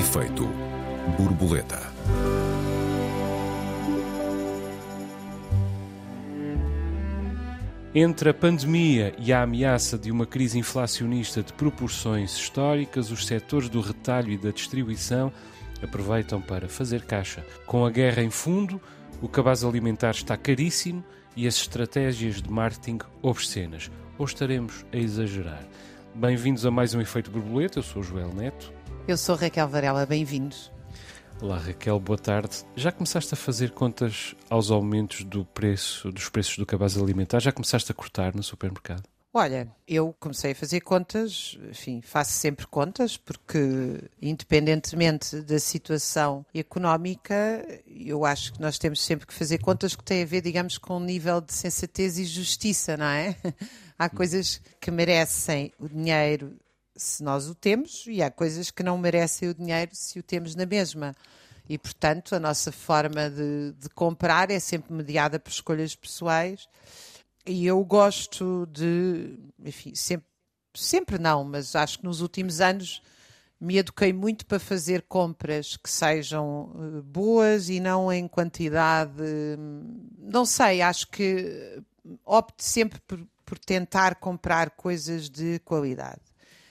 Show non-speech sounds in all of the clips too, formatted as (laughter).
Efeito borboleta. Entre a pandemia e a ameaça de uma crise inflacionista de proporções históricas, os setores do retalho e da distribuição aproveitam para fazer caixa. Com a guerra em fundo, o cabaz alimentar está caríssimo e as estratégias de marketing obscenas. Ou estaremos a exagerar? Bem-vindos a mais um Efeito Borboleta. Eu sou o Joel Neto. Eu sou Raquel Varela. Bem-vindos. Olá Raquel, boa tarde. Já começaste a fazer contas aos aumentos do preço, dos preços do cabaz alimentar? Já começaste a cortar no supermercado? Olha, eu comecei a fazer contas, enfim, faço sempre contas, porque independentemente da situação económica, eu acho que nós temos sempre que fazer contas que têm a ver, digamos, com um nível de sensatez e justiça, não é? (laughs) Há coisas que merecem o dinheiro se nós o temos e há coisas que não merecem o dinheiro se o temos na mesma. E, portanto, a nossa forma de, de comprar é sempre mediada por escolhas pessoais e eu gosto de, enfim, sempre, sempre não, mas acho que nos últimos anos me eduquei muito para fazer compras que sejam uh, boas e não em quantidade. Não sei, acho que opto sempre por, por tentar comprar coisas de qualidade.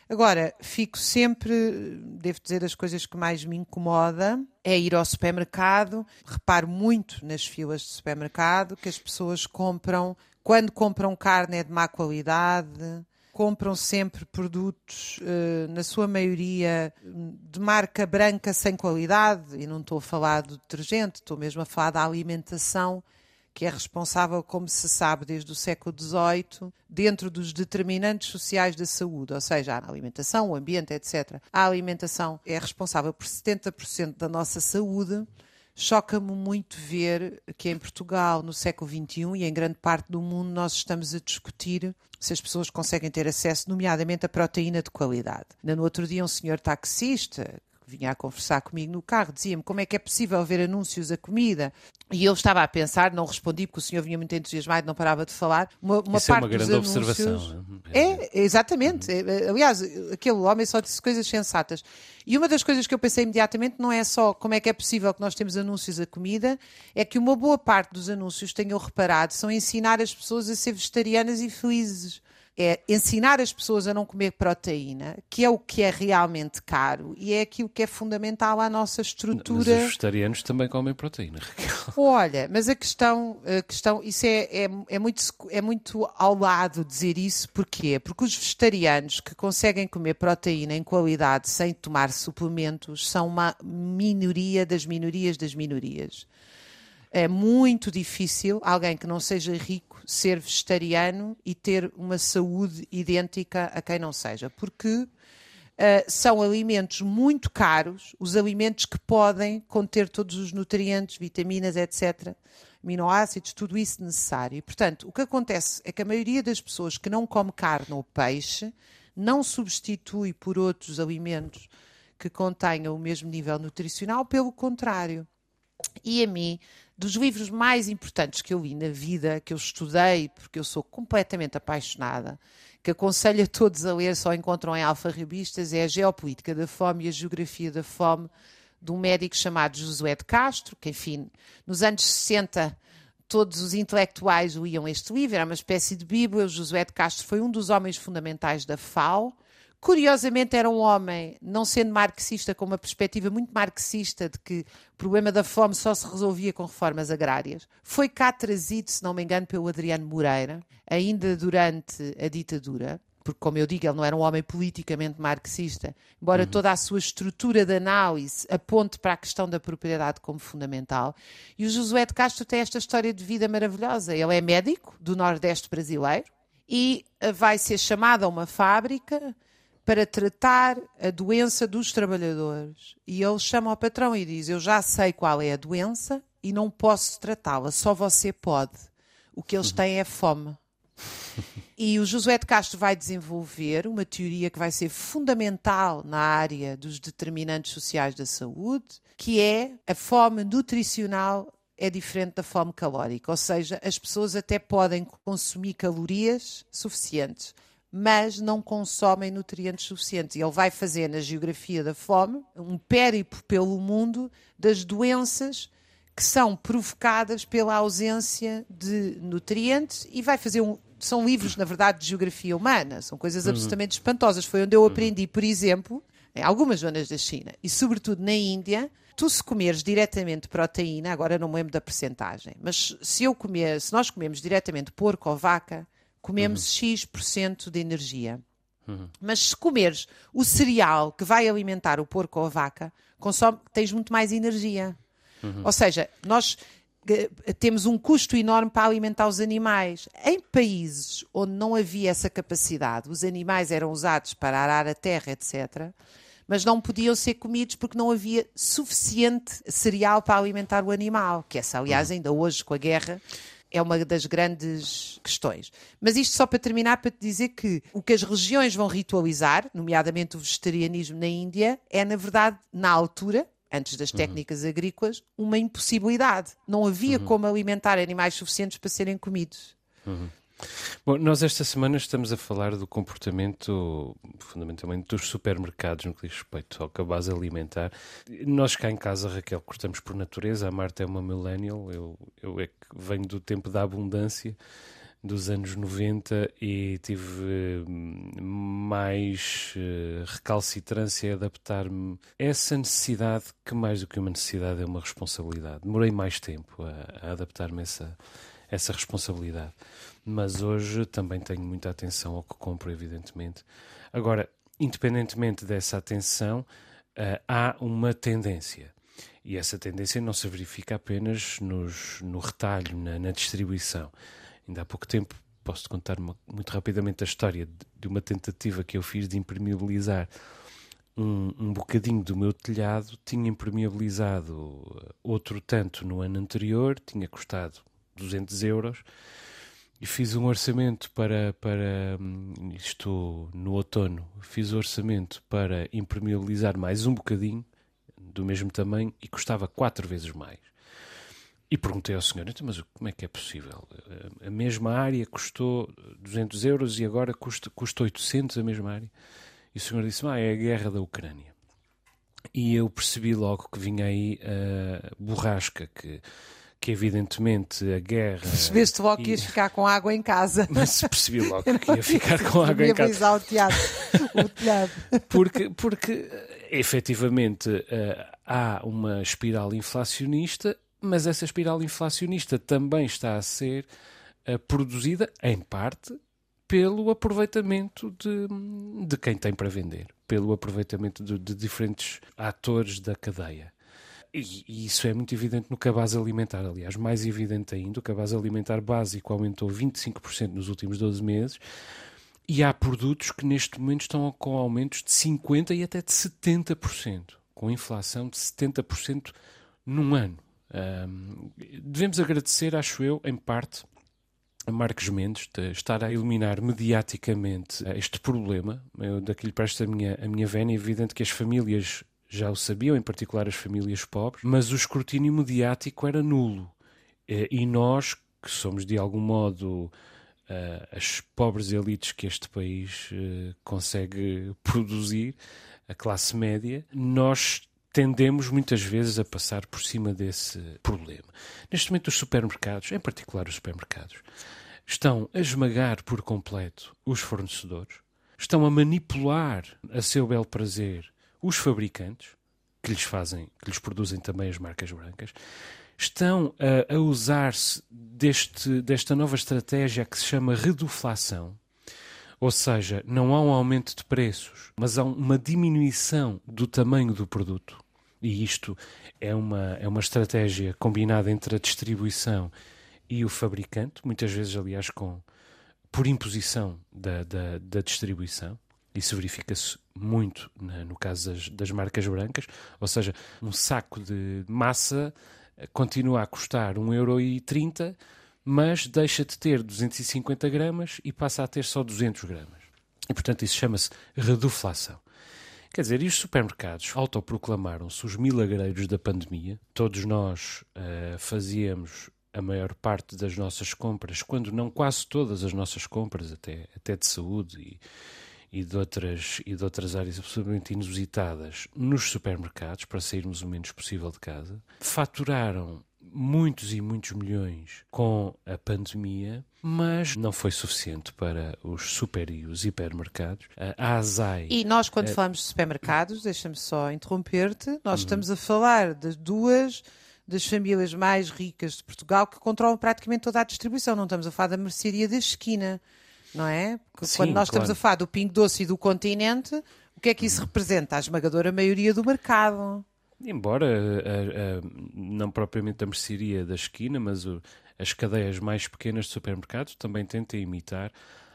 Agora, fico sempre, devo dizer, as coisas que mais me incomoda é ir ao supermercado. Reparo muito nas filas de supermercado que as pessoas compram quando compram carne é de má qualidade, compram sempre produtos, eh, na sua maioria, de marca branca sem qualidade, e não estou a falar do detergente, estou mesmo a falar da alimentação, que é responsável, como se sabe, desde o século XVIII, dentro dos determinantes sociais da saúde, ou seja, a alimentação, o ambiente, etc. A alimentação é responsável por 70% da nossa saúde choca-me muito ver que em Portugal, no século XXI e em grande parte do mundo, nós estamos a discutir se as pessoas conseguem ter acesso, nomeadamente, a proteína de qualidade. No outro dia, um senhor taxista, vinha a conversar comigo no carro, dizia-me como é que é possível ver anúncios a comida. E eu estava a pensar, não respondi porque o senhor vinha muito entusiasmado, não parava de falar. Uma, uma é parte é uma grande anúncios... observação. É, exatamente. É, aliás, aquele homem só disse coisas sensatas. E uma das coisas que eu pensei imediatamente não é só como é que é possível que nós temos anúncios a comida, é que uma boa parte dos anúncios, tenho reparado, são ensinar as pessoas a ser vegetarianas e felizes é ensinar as pessoas a não comer proteína, que é o que é realmente caro e é aquilo que é fundamental à nossa estrutura. Mas os vegetarianos também comem proteína, (laughs) Olha, mas a questão, a questão isso é, é, é, muito, é muito ao lado dizer isso, porquê? Porque os vegetarianos que conseguem comer proteína em qualidade sem tomar suplementos são uma minoria das minorias das minorias. É muito difícil alguém que não seja rico ser vegetariano e ter uma saúde idêntica a quem não seja, porque uh, são alimentos muito caros, os alimentos que podem conter todos os nutrientes, vitaminas, etc., aminoácidos, tudo isso necessário. E, portanto, o que acontece é que a maioria das pessoas que não come carne ou peixe não substitui por outros alimentos que contenham o mesmo nível nutricional, pelo contrário. E a mim dos livros mais importantes que eu li na vida, que eu estudei, porque eu sou completamente apaixonada, que aconselho a todos a ler, só encontram em alfarrabistas, é a Geopolítica da Fome e a Geografia da Fome, de um médico chamado Josué de Castro, que, enfim, nos anos 60 todos os intelectuais liam este livro, era uma espécie de Bíblia. O Josué de Castro foi um dos homens fundamentais da FAO Curiosamente, era um homem, não sendo marxista, com uma perspectiva muito marxista de que o problema da fome só se resolvia com reformas agrárias. Foi cá trazido, se não me engano, pelo Adriano Moreira, ainda durante a ditadura porque, como eu digo, ele não era um homem politicamente marxista, embora uhum. toda a sua estrutura de análise aponte para a questão da propriedade como fundamental. E o Josué de Castro tem esta história de vida maravilhosa. Ele é médico do Nordeste brasileiro e vai ser chamado a uma fábrica para tratar a doença dos trabalhadores. E ele chama ao patrão e diz: Eu já sei qual é a doença e não posso tratá-la, só você pode. O que eles têm é fome. E o Josué de Castro vai desenvolver uma teoria que vai ser fundamental na área dos determinantes sociais da saúde, que é a fome nutricional é diferente da fome calórica, ou seja, as pessoas até podem consumir calorias suficientes, mas não consomem nutrientes suficientes. E ele vai fazer na geografia da fome um périplo pelo mundo das doenças que são provocadas pela ausência de nutrientes e vai fazer um. São livros, na verdade, de geografia humana, são coisas uhum. absolutamente espantosas. Foi onde eu aprendi, por exemplo, em algumas zonas da China e, sobretudo, na Índia, tu se comeres diretamente proteína, agora não me lembro da percentagem, mas se eu comer, se nós comemos diretamente porco ou vaca, comemos uhum. X% de energia. Uhum. Mas se comeres o cereal que vai alimentar o porco ou a vaca, consome, tens muito mais energia. Uhum. Ou seja, nós eh, temos um custo enorme para alimentar os animais. Em países onde não havia essa capacidade, os animais eram usados para arar a terra, etc., mas não podiam ser comidos porque não havia suficiente cereal para alimentar o animal, que essa, aliás, uhum. ainda hoje, com a guerra, é uma das grandes questões. Mas isto só para terminar, para te dizer que o que as regiões vão ritualizar, nomeadamente o vegetarianismo na Índia, é, na verdade, na altura, antes das uhum. técnicas uhum. agrícolas, uma impossibilidade. Não havia uhum. como alimentar animais suficientes para serem comidos. Uhum. Bom, nós esta semana estamos a falar do comportamento, fundamentalmente, dos supermercados no que diz respeito ao cabaz alimentar. Nós cá em casa, Raquel, cortamos por natureza. A Marta é uma millennial, eu, eu é que venho do tempo da abundância dos anos 90 e tive hum, mais uh, recalcitrância a adaptar-me a essa necessidade que mais do que uma necessidade é uma responsabilidade. Demorei mais tempo a, a adaptar-me a essa, essa responsabilidade. Mas hoje também tenho muita atenção ao que compro, evidentemente. Agora, independentemente dessa atenção, uh, há uma tendência. E essa tendência não se verifica apenas nos, no retalho, na, na distribuição Ainda há pouco tempo posso contar uma, muito rapidamente a história de, de, uma tentativa que eu fiz de impermeabilizar um, um bocadinho do meu telhado. Tinha impermeabilizado uh, outro tanto no ano anterior, tinha custado 200 euros e fiz um orçamento para, para hum, isto no outono, fiz o orçamento para impermeabilizar mais um bocadinho do mesmo tamanho e custava quatro vezes mais. E perguntei ao senhor, então, mas como é que é possível? A mesma área custou 200 euros e agora custa, custa 800 a mesma área? E o senhor disse, ah, é a guerra da Ucrânia. E eu percebi logo que vinha aí a borrasca, que, que evidentemente a guerra... Percebeste logo que ias ficar com água em casa. (laughs) Mas percebi logo que ia ficar com água em casa. o telhado. o telhado. Porque, porque efetivamente eh, há uma espiral inflacionista mas essa espiral inflacionista também está a ser uh, produzida, em parte, pelo aproveitamento de, de quem tem para vender, pelo aproveitamento de, de diferentes atores da cadeia. E, isso é muito evidente no cabaz alimentar, aliás, mais evidente ainda, o cabaz alimentar básico aumentou 25% nos últimos 12 meses, e há produtos que neste momento estão com aumentos de 50% e até de 70%, com inflação de 70% num ano. Um, devemos agradecer, acho eu, em parte, a Marcos Mendes de estar a iluminar mediaticamente este problema. Eu daqui lhe presto a minha, a minha vénia. É evidente que as famílias já o sabiam, em particular as famílias pobres, mas o escrutínio mediático era nulo. E nós, que somos de algum modo as pobres elites que este país consegue (laughs) produzir, a classe média, nós tendemos muitas vezes a passar por cima desse problema. Neste momento, os supermercados, em particular os supermercados, estão a esmagar por completo os fornecedores, estão a manipular a seu bel prazer os fabricantes, que lhes fazem, que lhes produzem também as marcas brancas, estão a, a usar-se deste, desta nova estratégia que se chama reduflação, ou seja, não há um aumento de preços, mas há uma diminuição do tamanho do produto. E isto é uma, é uma estratégia combinada entre a distribuição e o fabricante, muitas vezes, aliás, com, por imposição da, da, da distribuição. Isso verifica-se muito na, no caso das, das marcas brancas, ou seja, um saco de massa continua a custar 1,30€, mas deixa de ter 250 gramas e passa a ter só 200 gramas. E, portanto, isso chama-se reduflação. Quer dizer, e os supermercados autoproclamaram-se os milagreiros da pandemia. Todos nós uh, fazíamos a a maior parte das nossas compras, quando não quase todas as nossas compras, até, até de saúde e, e, de outras, e de outras áreas absolutamente inusitadas, nos supermercados, para sairmos o menos possível de casa, faturaram muitos e muitos milhões com a pandemia, mas não foi suficiente para os super e os hipermercados. A ASAI. E nós, quando é... falamos de supermercados, deixa-me só interromper-te, nós uhum. estamos a falar das duas das famílias mais ricas de Portugal que controlam praticamente toda a distribuição. Não estamos a falar da mercearia da esquina, não é? Sim, Quando nós claro. estamos a falar do Pingo Doce e do Continente, o que é que isso uhum. representa? A esmagadora maioria do mercado. Embora a, a, não propriamente a mercearia da esquina, mas o, as cadeias mais pequenas de supermercados também tentem imitar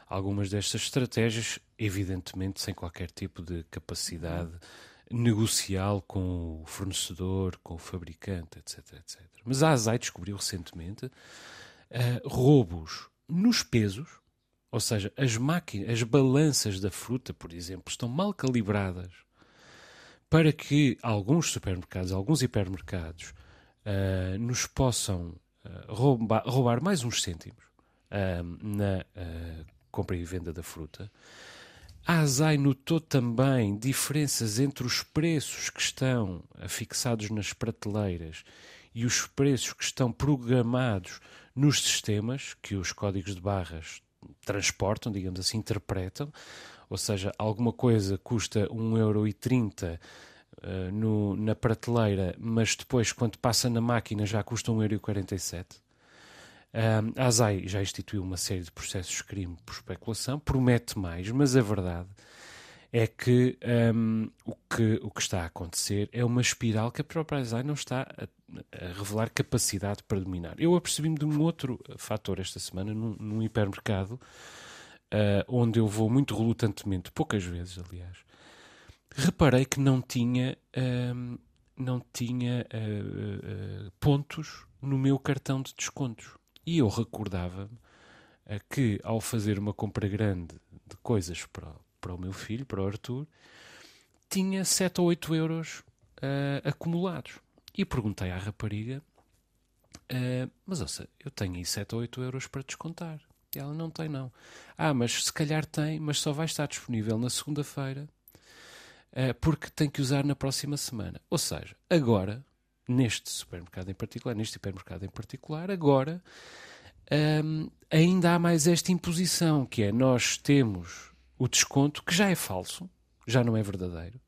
algumas destas estratégias, evidentemente sem qualquer tipo de capacidade negocial com o fornecedor, com o fabricante, etc. etc. Mas a ASAI descobriu recentemente uh, roubos nos pesos, ou seja, as máquinas, as balanças da fruta, por exemplo, estão mal calibradas para que alguns supermercados, alguns hipermercados, uh, nos possam uh, roubar, roubar, mais uns cêntimos uh, na compra e venda da fruta. A ASAI notou também diferenças entre os preços que estão fixados nas prateleiras e os preços que estão programados nos sistemas que os códigos de barras transportam, digamos assim, interpretam ou seja, alguma coisa custa 1,30€ uh, no, na prateleira, mas depois, quando passa na máquina, já custa 1,47€. Um, a ASAI já instituiu uma série de processos de crime por especulação, promete mais, mas a verdade é que, um, o, que o que está a acontecer é uma espiral que a própria ASAI não está a, a revelar capacidade para dominar. Eu apercebi-me de um outro fator esta semana, num, num hipermercado, uh, onde eu vou muito relutantemente, poucas vezes, aliás, reparei que não tinha, uh, não tinha uh, pontos no meu cartão de descontos. E eu recordava-me que, ao fazer uma compra grande de coisas para, para o meu filho, para o Arthur, tinha 7 ou 8 euros acumulados. E perguntei à rapariga, mas ouça, eu tenho aí 7 ou 8 euros para descontar. Ela não tem, não. Ah, mas se calhar tem, mas só vai estar disponível na segunda-feira uh, porque tem que usar na próxima semana. Ou seja, agora, neste supermercado em particular, neste hipermercado em particular, agora um, ainda há mais esta imposição, que é nós temos o desconto, que já é falso, já não é verdadeiro,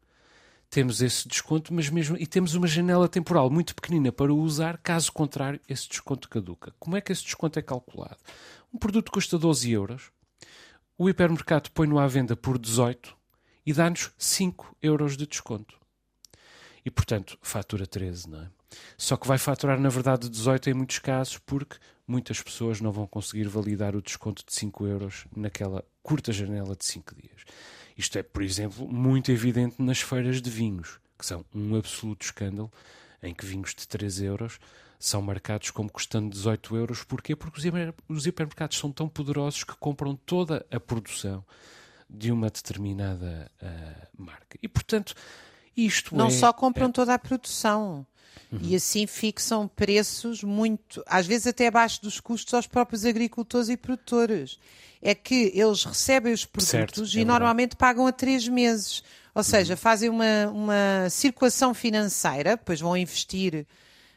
temos esse desconto, mas mesmo e temos uma janela temporal muito pequenina para o usar, caso contrário, esse desconto caduca. Como é que esse desconto é calculado? Um produto custa 12 euros, o hipermercado põe-no à venda por 18 e dá-nos 5 euros de desconto. E, portanto, fatura 13, não é? Só que vai faturar, na verdade, 18 em muitos casos, porque muitas pessoas não vão conseguir validar o desconto de 5 euros naquela curta janela de 5 dias. Isto é, por exemplo, muito evidente nas feiras de vinhos, que são um absoluto escândalo, em que vinhos de 3 euros são marcados como custando 18 euros. Porquê? Porque os hipermercados são tão poderosos que compram toda a produção de uma determinada uh, marca. E, portanto, isto Não é, só compram é... toda a produção. Uhum. E assim fixam preços muito, às vezes até abaixo dos custos aos próprios agricultores e produtores. É que eles recebem os produtos certo, e é normalmente pagam a três meses. Ou seja, uhum. fazem uma, uma circulação financeira, depois vão investir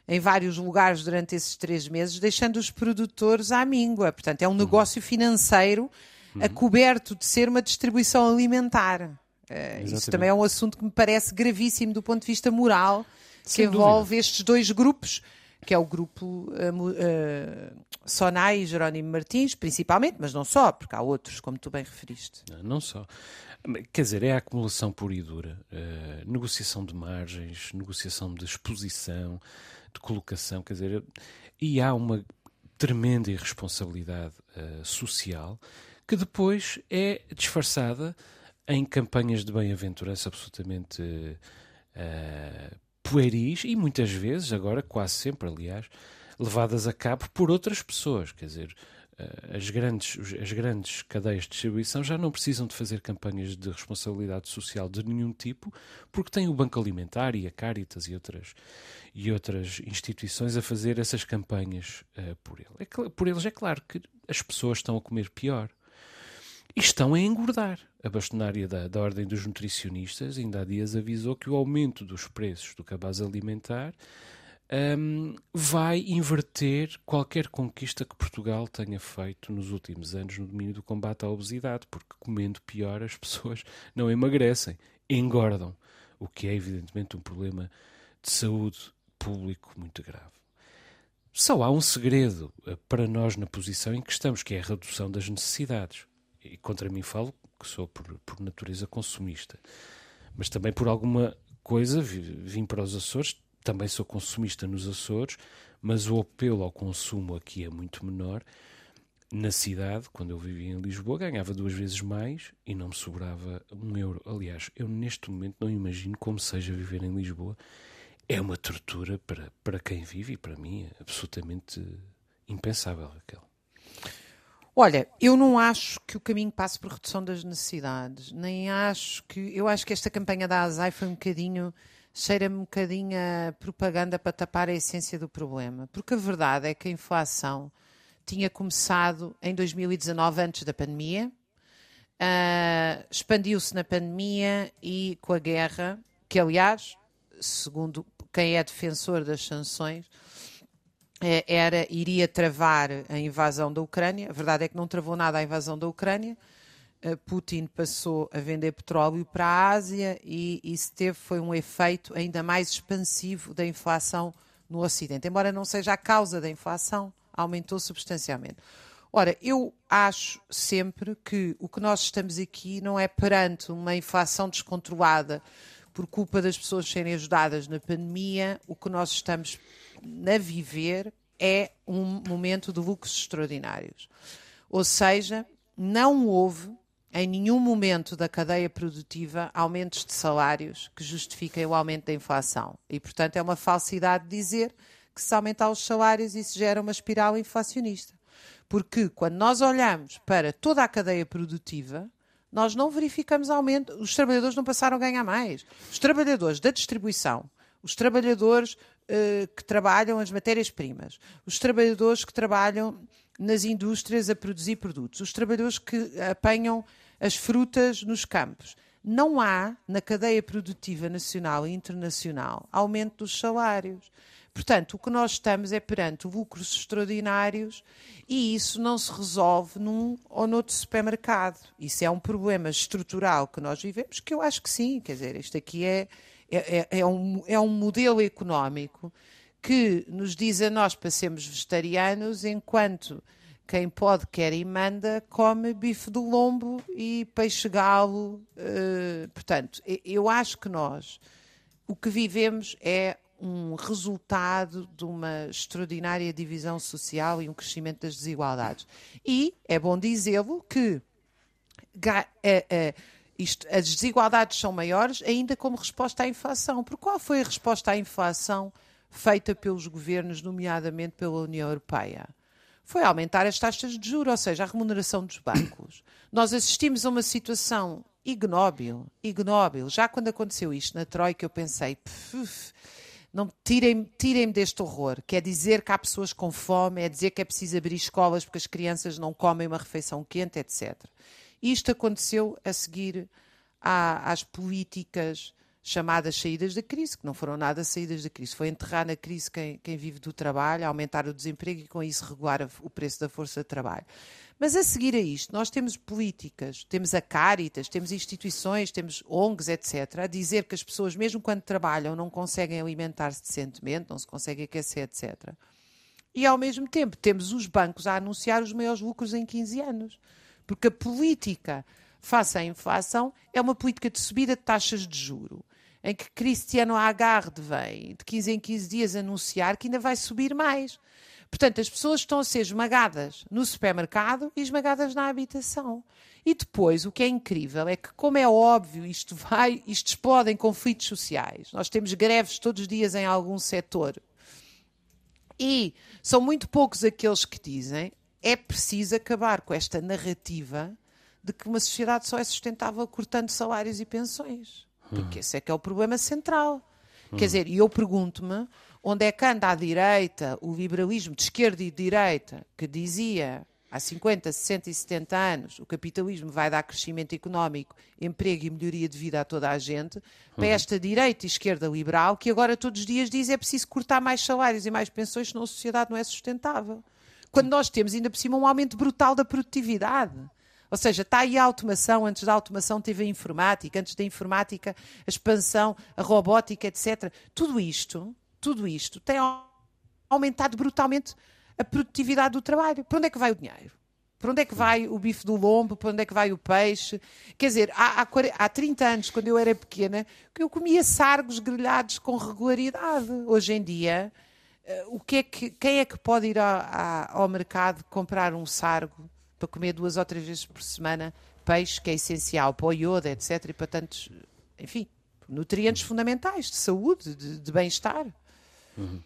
em vários lugares durante esses três meses, deixando os produtores à míngua. Portanto, é um uhum. negócio financeiro uhum. a coberto de ser uma distribuição alimentar. Uh, isso também é um assunto que me parece gravíssimo do ponto de vista moral, Sem que envolve dúvida. estes dois grupos, que é o grupo uh, uh, Sonai e Jerónimo Martins, principalmente, mas não só, porque há outros, como tu bem referiste. Não, não só. Quer dizer, é a acumulação pura e dura. Uh, negociação de margens, negociação de exposição, de colocação, quer dizer, e há uma tremenda irresponsabilidade social que depois é disfarçada em campanhas de bem-aventurança absolutamente uh, pueris e muitas vezes, agora quase sempre, aliás, levadas a cabo por outras pessoas. Quer dizer, as grandes, as grandes cadeias de distribuição já não precisam de fazer campanhas de responsabilidade social de nenhum tipo, porque têm o Banco Alimentar e a Caritas e outras, e outras instituições a fazer essas campanhas uh, por. É, por eles. É claro que as pessoas estão a comer pior e estão a engordar. A bastonária da, da Ordem dos Nutricionistas ainda há dias avisou que o aumento dos preços do cabaz alimentar um, vai inverter qualquer conquista que Portugal tenha feito nos últimos anos no domínio do combate à obesidade, porque comendo pior as pessoas não emagrecem, engordam, o que é evidentemente um problema de saúde público muito grave. Só há um segredo eh, para nós na posição em que estamos, que é a redução das necessidades. E contra mim falo que sou por, por natureza consumista, mas também por alguma coisa vim para os Açores também sou consumista nos Açores, mas o apelo ao consumo aqui é muito menor. Na cidade, quando eu vivia em Lisboa, ganhava duas vezes mais e não me sobrava um euro. Aliás, eu neste momento não imagino como seja viver em Lisboa. É uma tortura para, para quem vive e para mim é absolutamente impensável, Raquel. Olha, eu não acho que o caminho passe por redução das necessidades, nem acho que. Eu acho que esta campanha da ASAI foi um bocadinho cheira-me um bocadinho a propaganda para tapar a essência do problema. Porque a verdade é que a inflação tinha começado em 2019, antes da pandemia, uh, expandiu-se na pandemia e com a guerra, que aliás, segundo quem é defensor das sanções, era iria travar a invasão da Ucrânia. A verdade é que não travou nada a invasão da Ucrânia. Putin passou a vender petróleo para a Ásia e isso teve foi um efeito ainda mais expansivo da inflação no Ocidente. Embora não seja a causa da inflação, aumentou substancialmente. Ora, eu acho sempre que o que nós estamos aqui não é perante uma inflação descontrolada por culpa das pessoas serem ajudadas na pandemia, o que nós estamos a viver é um momento de lucros extraordinários. Ou seja, não houve em nenhum momento da cadeia produtiva aumentos de salários que justifiquem o aumento da inflação. E, portanto, é uma falsidade dizer que se aumentar os salários isso gera uma espiral inflacionista. Porque quando nós olhamos para toda a cadeia produtiva, nós não verificamos aumento, os trabalhadores não passaram a ganhar mais. Os trabalhadores da distribuição, os trabalhadores uh, que trabalham as matérias-primas, os trabalhadores que trabalham nas indústrias a produzir produtos, os trabalhadores que apanham as frutas nos campos. Não há, na cadeia produtiva nacional e internacional, aumento dos salários. Portanto, o que nós estamos é perante lucros extraordinários e isso não se resolve num ou noutro supermercado. Isso é um problema estrutural que nós vivemos, que eu acho que sim. Quer dizer, isto aqui é, é, é, é um, é um modelo económico que nos diz a nós para sermos vegetarianos, enquanto quem pode, quer e manda, come bife do lombo e peixe galo. Uh, portanto, eu acho que nós o que vivemos é um resultado de uma extraordinária divisão social e um crescimento das desigualdades. E é bom dizê-lo que é, é, isto, as desigualdades são maiores ainda como resposta à inflação. Por qual foi a resposta à inflação? feita pelos governos, nomeadamente pela União Europeia, foi aumentar as taxas de juros, ou seja, a remuneração dos bancos. Nós assistimos a uma situação ignóbil, ignóbil. Já quando aconteceu isto na Troika, eu pensei, não tirem-me tirem deste horror. Quer dizer que há pessoas com fome, é dizer que é preciso abrir escolas porque as crianças não comem uma refeição quente, etc. Isto aconteceu a seguir à, às políticas chamadas saídas da crise, que não foram nada saídas da crise. Foi enterrar na crise quem, quem vive do trabalho, aumentar o desemprego e com isso regular o preço da força de trabalho. Mas a seguir a isto, nós temos políticas, temos a Caritas, temos instituições, temos ONGs, etc., a dizer que as pessoas, mesmo quando trabalham, não conseguem alimentar-se decentemente, não se conseguem aquecer, etc. E ao mesmo tempo temos os bancos a anunciar os maiores lucros em 15 anos. Porque a política face à inflação é uma política de subida de taxas de juro em que Cristiano Agarde vem de 15 em 15 dias anunciar que ainda vai subir mais. Portanto, as pessoas estão a ser esmagadas no supermercado e esmagadas na habitação. E depois, o que é incrível é que, como é óbvio, isto vai, isto explode em conflitos sociais. Nós temos greves todos os dias em algum setor. E são muito poucos aqueles que dizem é preciso acabar com esta narrativa de que uma sociedade só é sustentável cortando salários e pensões. Porque esse é que é o problema central. Quer dizer, e eu pergunto-me onde é que anda à direita o liberalismo de esquerda e de direita que dizia há 50, 60 e 70 anos o capitalismo vai dar crescimento económico, emprego e melhoria de vida a toda a gente, para esta direita e esquerda liberal que agora todos os dias diz é preciso cortar mais salários e mais pensões, senão a sociedade não é sustentável. Quando nós temos ainda por cima um aumento brutal da produtividade. Ou seja, está aí a automação, antes da automação teve a informática, antes da informática a expansão, a robótica, etc. Tudo isto, tudo isto tem aumentado brutalmente a produtividade do trabalho. Para onde é que vai o dinheiro? Para onde é que vai o bife do lombo? Para onde é que vai o peixe? Quer dizer, há, há, há 30 anos, quando eu era pequena, eu comia sargos grelhados com regularidade. Hoje em dia, o que é que, quem é que pode ir ao mercado comprar um sargo para comer duas ou três vezes por semana peixe, que é essencial para o iodo, etc. E para tantos, enfim, nutrientes fundamentais de saúde, de, de bem-estar. Uhum.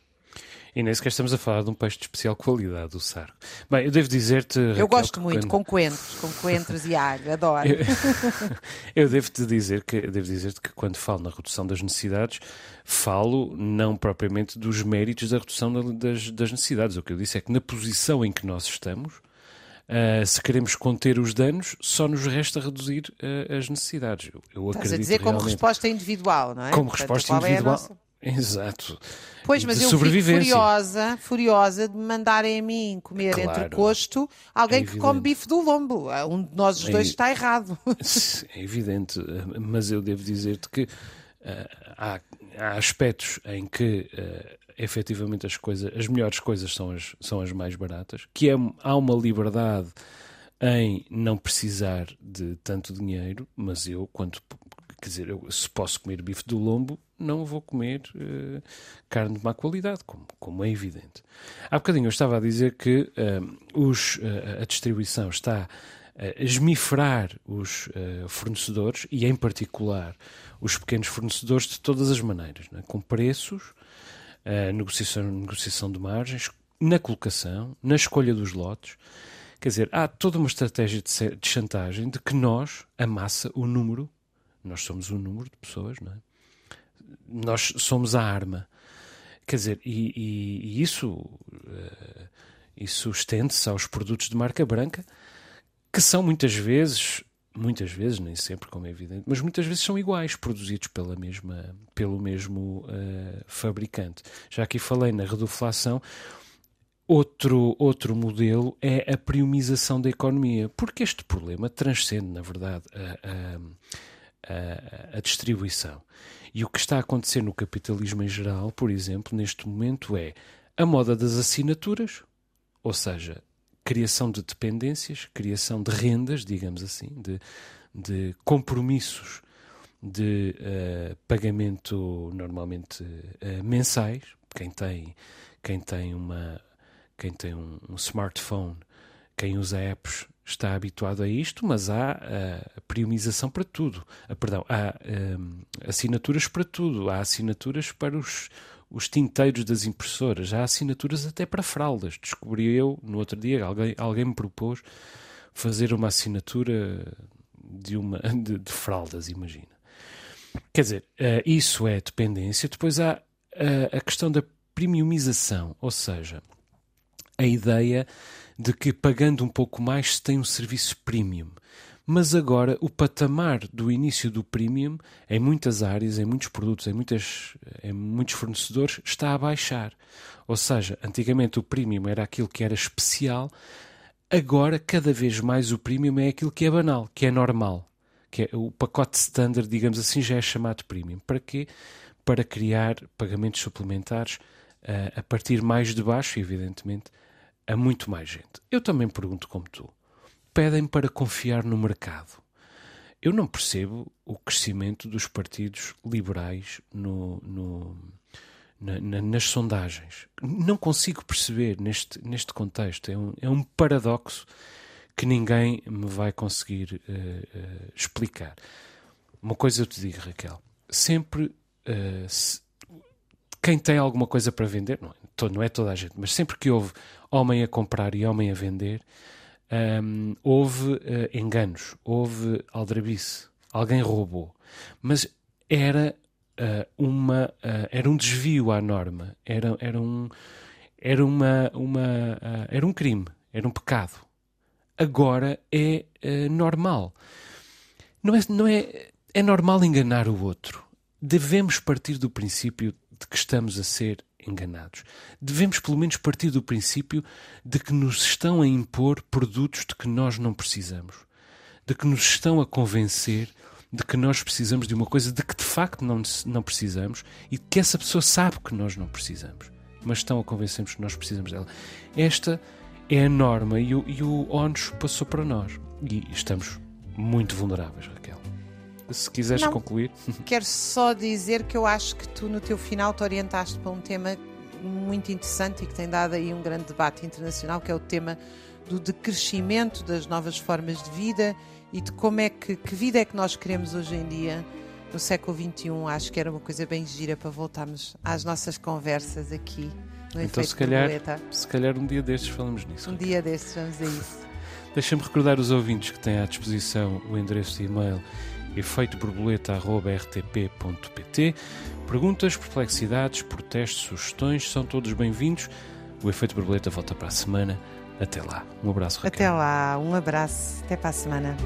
E nem sequer estamos a falar de um peixe de especial qualidade, o sargo. Bem, eu devo dizer-te. Eu gosto muito, quando... com coentros, com coentros e alho, adoro. Eu, (laughs) eu devo-te dizer que devo dizer-te que quando falo na redução das necessidades, falo não propriamente dos méritos da redução das, das necessidades. O que eu disse é que na posição em que nós estamos, Uh, se queremos conter os danos, só nos resta reduzir uh, as necessidades. Eu, eu Estás acredito a dizer como resposta individual, não é? Como Portanto, resposta é individual. É Exato. Pois, mas eu fico furiosa, furiosa de me mandarem a mim comer claro, entre costo alguém é que come bife do lombo. Um de nós os dois é, está errado. (laughs) É evidente, mas eu devo dizer-te que uh, há, há, aspectos em que uh, efetivamente as coisas, as melhores coisas são as, são as mais baratas, que é, há uma liberdade em não precisar de tanto dinheiro, mas eu, quando, quer dizer, eu, se posso comer bife do lombo, não vou comer uh, carne de má qualidade, como, como é evidente. Há bocadinho eu estava a dizer que uh, os, uh, a distribuição está a esmifrar os fornecedores e, em particular, os pequenos fornecedores de todas as maneiras, é? com preços negociação, negociação de margens, na colocação, na escolha dos lotes. Quer dizer, há toda uma estratégia de, de chantagem de que nós, a massa, o número, nós somos o número de pessoas, não é? Nós somos a arma. Quer dizer, e, e, e isso, uh, isso estende-se aos produtos de marca branca, que são muitas vezes muitas vezes, nem sempre, como é evidente, mas muitas vezes são iguais, produzidos pela mesma, pelo mesmo uh, fabricante. Já aqui falei na reduflação. Outro, outro modelo é a premiumização da economia, porque este problema transcende, na verdade, a, a, a, a distribuição. E o que está a acontecer no capitalismo em geral, por exemplo, neste momento, é a moda das assinaturas, ou seja, criação de dependências, criação de rendas, digamos assim, de, de compromissos de uh, pagamento normalmente uh, mensais. Quem tem, quem tem, uma, quem tem um, um, smartphone, quem usa apps está habituado a isto, mas há uh, a priorização para tudo. perdão, há assinaturas para tudo. Há assinaturas para os os tinteiros das impressoras, há assinaturas até para fraldas. Descobri eu no outro dia, alguém, alguém me propôs fazer uma assinatura de, uma, (laughs) de, de fraldas, imagina. Quer dizer, uh, isso é dependência. Depois há uh, a questão da premiumização, ou seja, a ideia de que pagando um pouco mais se tem um serviço premium mas agora o patamar do início do premium, em muitas áreas, em muitos produtos, em, muitas, em muitos fornecedores, está a baixar. Ou seja, antigamente o premium era aquilo que era especial, agora cada vez mais o premium é aquilo que é banal, que é normal. Que é, o pacote standard, digamos assim, já é chamado premium. Para quê? Para criar pagamentos suplementares uh, a partir mais de baixo, evidentemente, a muito mais gente. Eu também pergunto como tu pedem para confiar no mercado. Eu não percebo o crescimento dos partidos liberais no, no, na, na, nas sondagens. Não consigo perceber neste, neste contexto. É um, é um paradoxo que ninguém me vai conseguir uh, uh, explicar. Uma coisa eu te digo, Raquel: sempre uh, se, quem tem alguma coisa para vender, não, não é toda a gente, mas sempre que houve homem a comprar e homem a vender, um, houve uh, enganos, houve aldrabice, alguém roubou. Mas era uh, uma uh, era um desvio à norma, era, era um era uma, uma era um crime, era um pecado. Agora é normal. Não é, não é é normal enganar o outro. Devemos partir do princípio de que estamos a ser enganados. Devemos, pelo menos, partir do princípio de que nos estão a impor produtos de que nós não precisamos, de que nos estão a convencer de que nós precisamos de uma coisa de que de facto não, não precisamos e que essa pessoa sabe que nós não precisamos, mas estão a convencer-nos que nós precisamos dela. Esta é a norma e o, e o ONUS passou para nós e estamos muito vulneráveis, Raquel. Se quiseres não, concluir. (laughs) Quero só dizer que eu acho que tu, no teu final, te orientaste para um tema muito interessante e que tem dado aí um grande debate internacional, que é o tema do decrescimento das novas formas de vida e de como é que, que vida é que nós queremos hoje em dia no século XXI. Acho que era uma coisa bem gira para voltarmos às nossas conversas aqui no então, se calhar, se calhar um dia destes falamos nisso. Um dia destes, vamos a isso. (laughs) Deixa-me recordar os ouvintes que têm à disposição o endereço de e-mail efeitoborboleta.rtp.pt. Perguntas, perplexidades, protestos, sugestões são todos bem-vindos. O Efeito Borboleta volta para a semana. Até lá. Um abraço, Raquel. Até lá. Um abraço. Até para a semana.